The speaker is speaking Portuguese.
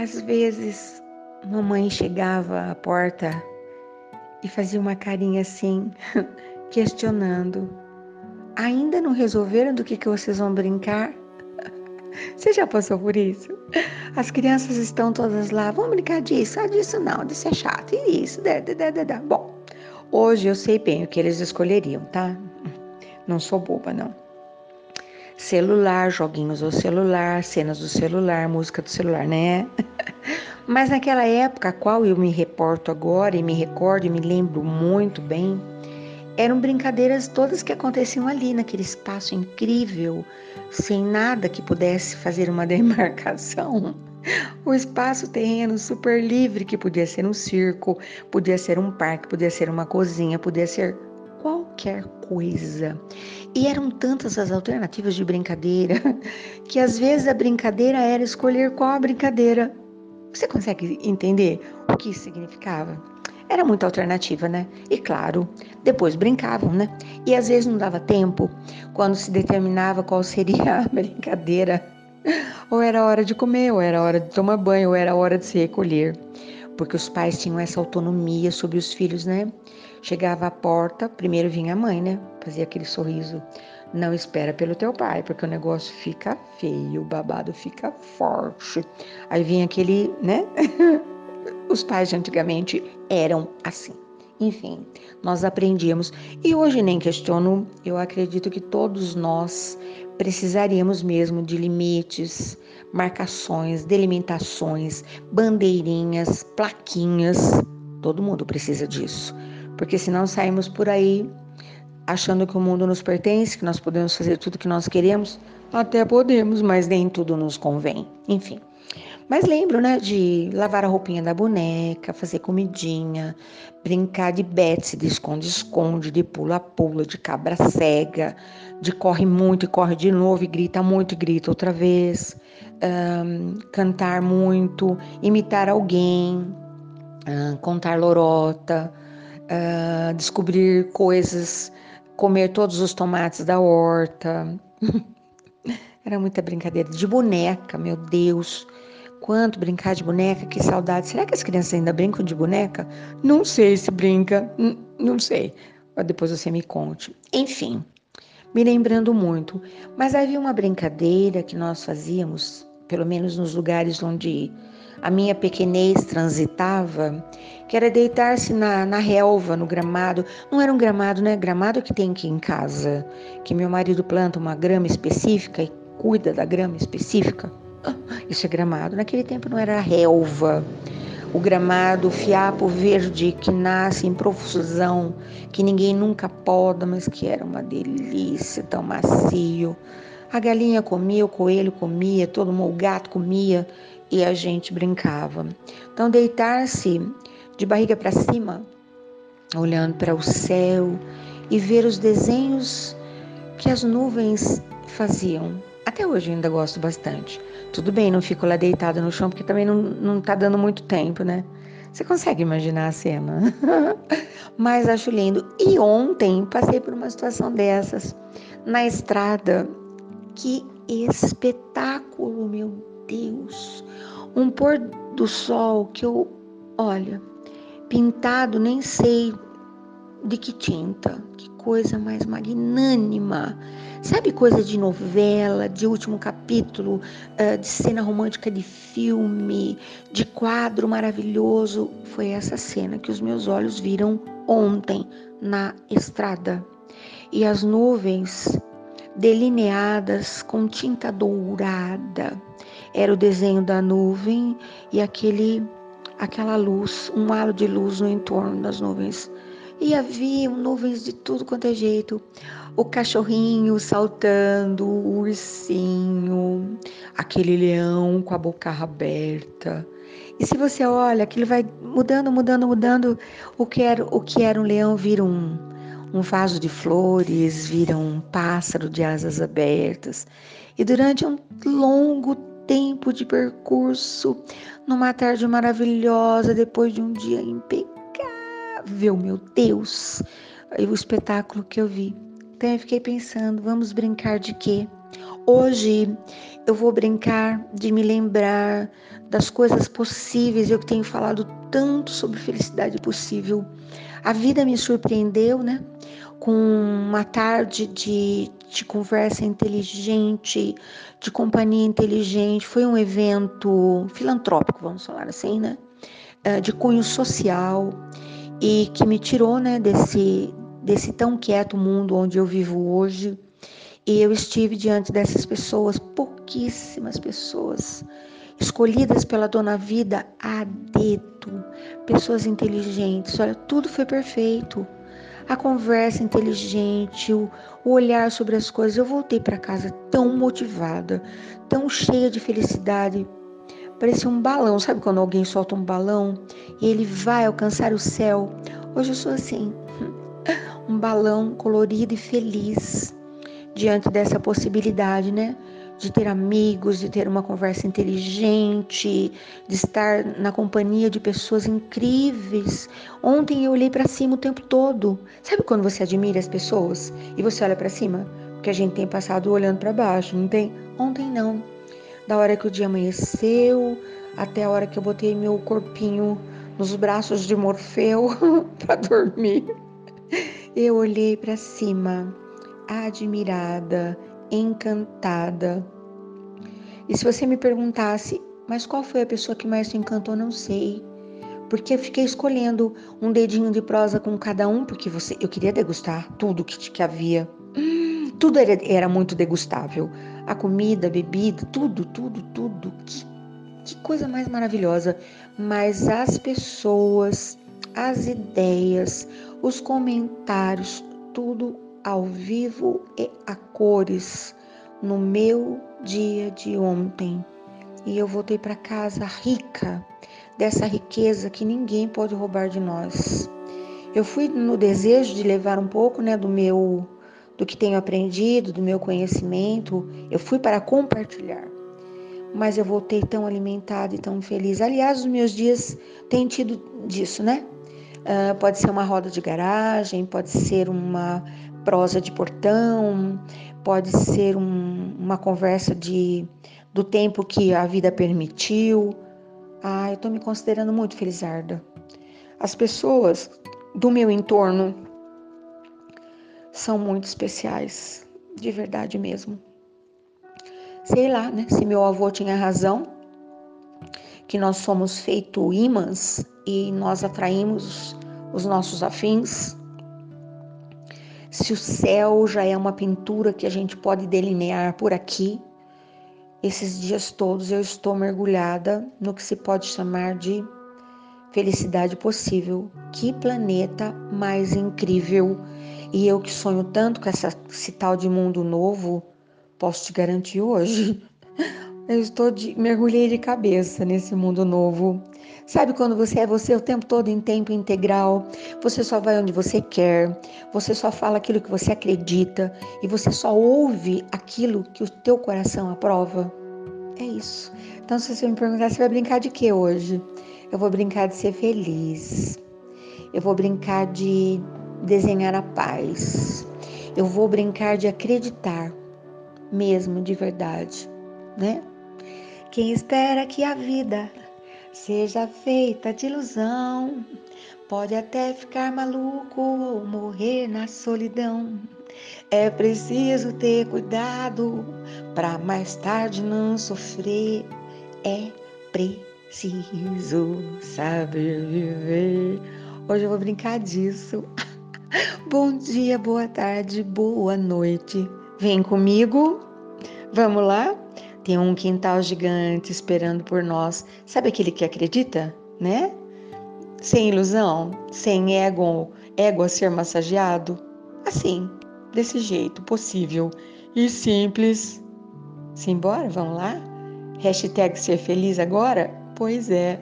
às vezes mamãe chegava à porta e fazia uma carinha assim, questionando. Ainda não resolveram do que, que vocês vão brincar? Você já passou por isso? As crianças estão todas lá, vamos brincar disso? Ah, disso não, disso é chato. E isso, da, da, da, da. Bom, hoje eu sei bem o que eles escolheriam, tá? Não sou boba, não. Celular, joguinhos do celular, cenas do celular, música do celular, né? Mas naquela época, a qual eu me reporto agora e me recordo e me lembro muito bem, eram brincadeiras todas que aconteciam ali, naquele espaço incrível, sem nada que pudesse fazer uma demarcação. O espaço terreno super livre, que podia ser um circo, podia ser um parque, podia ser uma cozinha, podia ser qualquer coisa. E eram tantas as alternativas de brincadeira que às vezes a brincadeira era escolher qual a brincadeira. Você consegue entender o que isso significava? Era muita alternativa, né? E claro, depois brincavam, né? E às vezes não dava tempo quando se determinava qual seria a brincadeira. Ou era hora de comer, ou era hora de tomar banho, ou era hora de se recolher. Porque os pais tinham essa autonomia sobre os filhos, né? Chegava à porta, primeiro vinha a mãe, né? Fazia aquele sorriso. Não espera pelo teu pai, porque o negócio fica feio, o babado fica forte. Aí vinha aquele, né? Os pais de antigamente eram assim. Enfim, nós aprendíamos. E hoje nem questiono, eu acredito que todos nós precisaríamos mesmo de limites, marcações, delimitações, bandeirinhas, plaquinhas. Todo mundo precisa disso. Porque senão saímos por aí achando que o mundo nos pertence, que nós podemos fazer tudo que nós queremos. Até podemos, mas nem tudo nos convém. Enfim. Mas lembro, né, de lavar a roupinha da boneca, fazer comidinha, brincar de Betsy, de esconde-esconde, de pula-pula, de cabra cega, de corre muito e corre de novo, e grita muito e grita outra vez, um, cantar muito, imitar alguém, um, contar lorota, uh, descobrir coisas, comer todos os tomates da horta. Era muita brincadeira de boneca, meu Deus quanto brincar de boneca, que saudade. Será que as crianças ainda brincam de boneca? Não sei se brinca, não sei. Depois você me conte. Enfim, me lembrando muito. Mas havia uma brincadeira que nós fazíamos, pelo menos nos lugares onde a minha pequenez transitava, que era deitar-se na, na relva, no gramado. Não era um gramado, né? Gramado que tem aqui em casa, que meu marido planta uma grama específica e cuida da grama específica. Isso é gramado. Naquele tempo não era relva. O gramado, o fiapo verde que nasce em profusão, que ninguém nunca poda, mas que era uma delícia, tão macio. A galinha comia, o coelho comia, todo mundo, o gato comia e a gente brincava. Então, deitar-se de barriga para cima, olhando para o céu e ver os desenhos que as nuvens faziam. Até hoje ainda gosto bastante. Tudo bem, não fico lá deitada no chão, porque também não, não tá dando muito tempo, né? Você consegue imaginar a cena? Mas acho lindo. E ontem passei por uma situação dessas na estrada. Que espetáculo, meu Deus! Um pôr do sol que eu, olha, pintado, nem sei de que tinta. Que coisa mais magnânima. Sabe coisa de novela, de último capítulo, uh, de cena romântica de filme, de quadro maravilhoso? Foi essa cena que os meus olhos viram ontem na estrada. E as nuvens delineadas com tinta dourada. Era o desenho da nuvem e aquele aquela luz, um halo de luz no entorno das nuvens e havia nuvens de tudo quanto é jeito. O cachorrinho saltando, o ursinho, aquele leão com a boca aberta. E se você olha, aquilo vai mudando, mudando, mudando. O que era, o que era um leão vira um, um vaso de flores, vira um pássaro de asas abertas. E durante um longo tempo de percurso, numa tarde maravilhosa, depois de um dia impecável, meu Deus, o espetáculo que eu vi. Então eu fiquei pensando, vamos brincar de quê? Hoje eu vou brincar de me lembrar das coisas possíveis. Eu tenho falado tanto sobre felicidade possível. A vida me surpreendeu, né? Com uma tarde de, de conversa inteligente, de companhia inteligente. Foi um evento filantrópico, vamos falar assim, né? Eh, de cunho social e que me tirou, né, desse, desse tão quieto mundo onde eu vivo hoje. E eu estive diante dessas pessoas, pouquíssimas pessoas, escolhidas pela Dona Vida a dedo, pessoas inteligentes. Olha, tudo foi perfeito. A conversa inteligente, o, olhar sobre as coisas. Eu voltei para casa tão motivada, tão cheia de felicidade. Parecia um balão, sabe quando alguém solta um balão e ele vai alcançar o céu? Hoje eu sou assim, um balão colorido e feliz diante dessa possibilidade, né? De ter amigos, de ter uma conversa inteligente, de estar na companhia de pessoas incríveis. Ontem eu olhei para cima o tempo todo. Sabe quando você admira as pessoas e você olha para cima? Porque a gente tem passado olhando para baixo, não tem? Ontem não. Da hora que o dia amanheceu até a hora que eu botei meu corpinho nos braços de Morfeu para dormir, eu olhei para cima, admirada, encantada. E se você me perguntasse, mas qual foi a pessoa que mais te encantou, não sei. Porque eu fiquei escolhendo um dedinho de prosa com cada um, porque você, eu queria degustar tudo que, que havia. Tudo era, era muito degustável. A comida, a bebida, tudo, tudo, tudo. Que, que coisa mais maravilhosa. Mas as pessoas, as ideias, os comentários, tudo ao vivo e a cores no meu dia de ontem. E eu voltei para casa rica dessa riqueza que ninguém pode roubar de nós. Eu fui no desejo de levar um pouco, né, do meu do que tenho aprendido, do meu conhecimento, eu fui para compartilhar. Mas eu voltei tão alimentada e tão feliz. Aliás, os meus dias têm tido disso, né? Uh, pode ser uma roda de garagem, pode ser uma prosa de portão, pode ser um, uma conversa de, do tempo que a vida permitiu. Ah, eu estou me considerando muito felizarda. As pessoas do meu entorno são muito especiais, de verdade mesmo. Sei lá, né? Se meu avô tinha razão, que nós somos feito imãs e nós atraímos os nossos afins se o céu já é uma pintura que a gente pode delinear por aqui, esses dias todos eu estou mergulhada no que se pode chamar de felicidade possível. Que planeta mais incrível! E eu que sonho tanto com essa, esse tal de mundo novo, posso te garantir hoje, eu estou de, mergulhei de cabeça nesse mundo novo. Sabe quando você é você o tempo todo em tempo integral? Você só vai onde você quer, você só fala aquilo que você acredita e você só ouve aquilo que o teu coração aprova? É isso. Então, se você me perguntar, você vai brincar de quê hoje? Eu vou brincar de ser feliz. Eu vou brincar de desenhar a paz. Eu vou brincar de acreditar, mesmo de verdade, né? Quem espera que a vida seja feita de ilusão. Pode até ficar maluco ou morrer na solidão. É preciso ter cuidado para mais tarde não sofrer. É preciso saber viver. Hoje eu vou brincar disso. Bom dia, boa tarde, boa noite. Vem comigo. Vamos lá? Tem um quintal gigante esperando por nós. Sabe aquele que acredita, né? Sem ilusão, sem ego, ego a ser massageado. Assim, desse jeito, possível e simples. Simbora, vamos lá? Hashtag ser feliz agora? Pois é.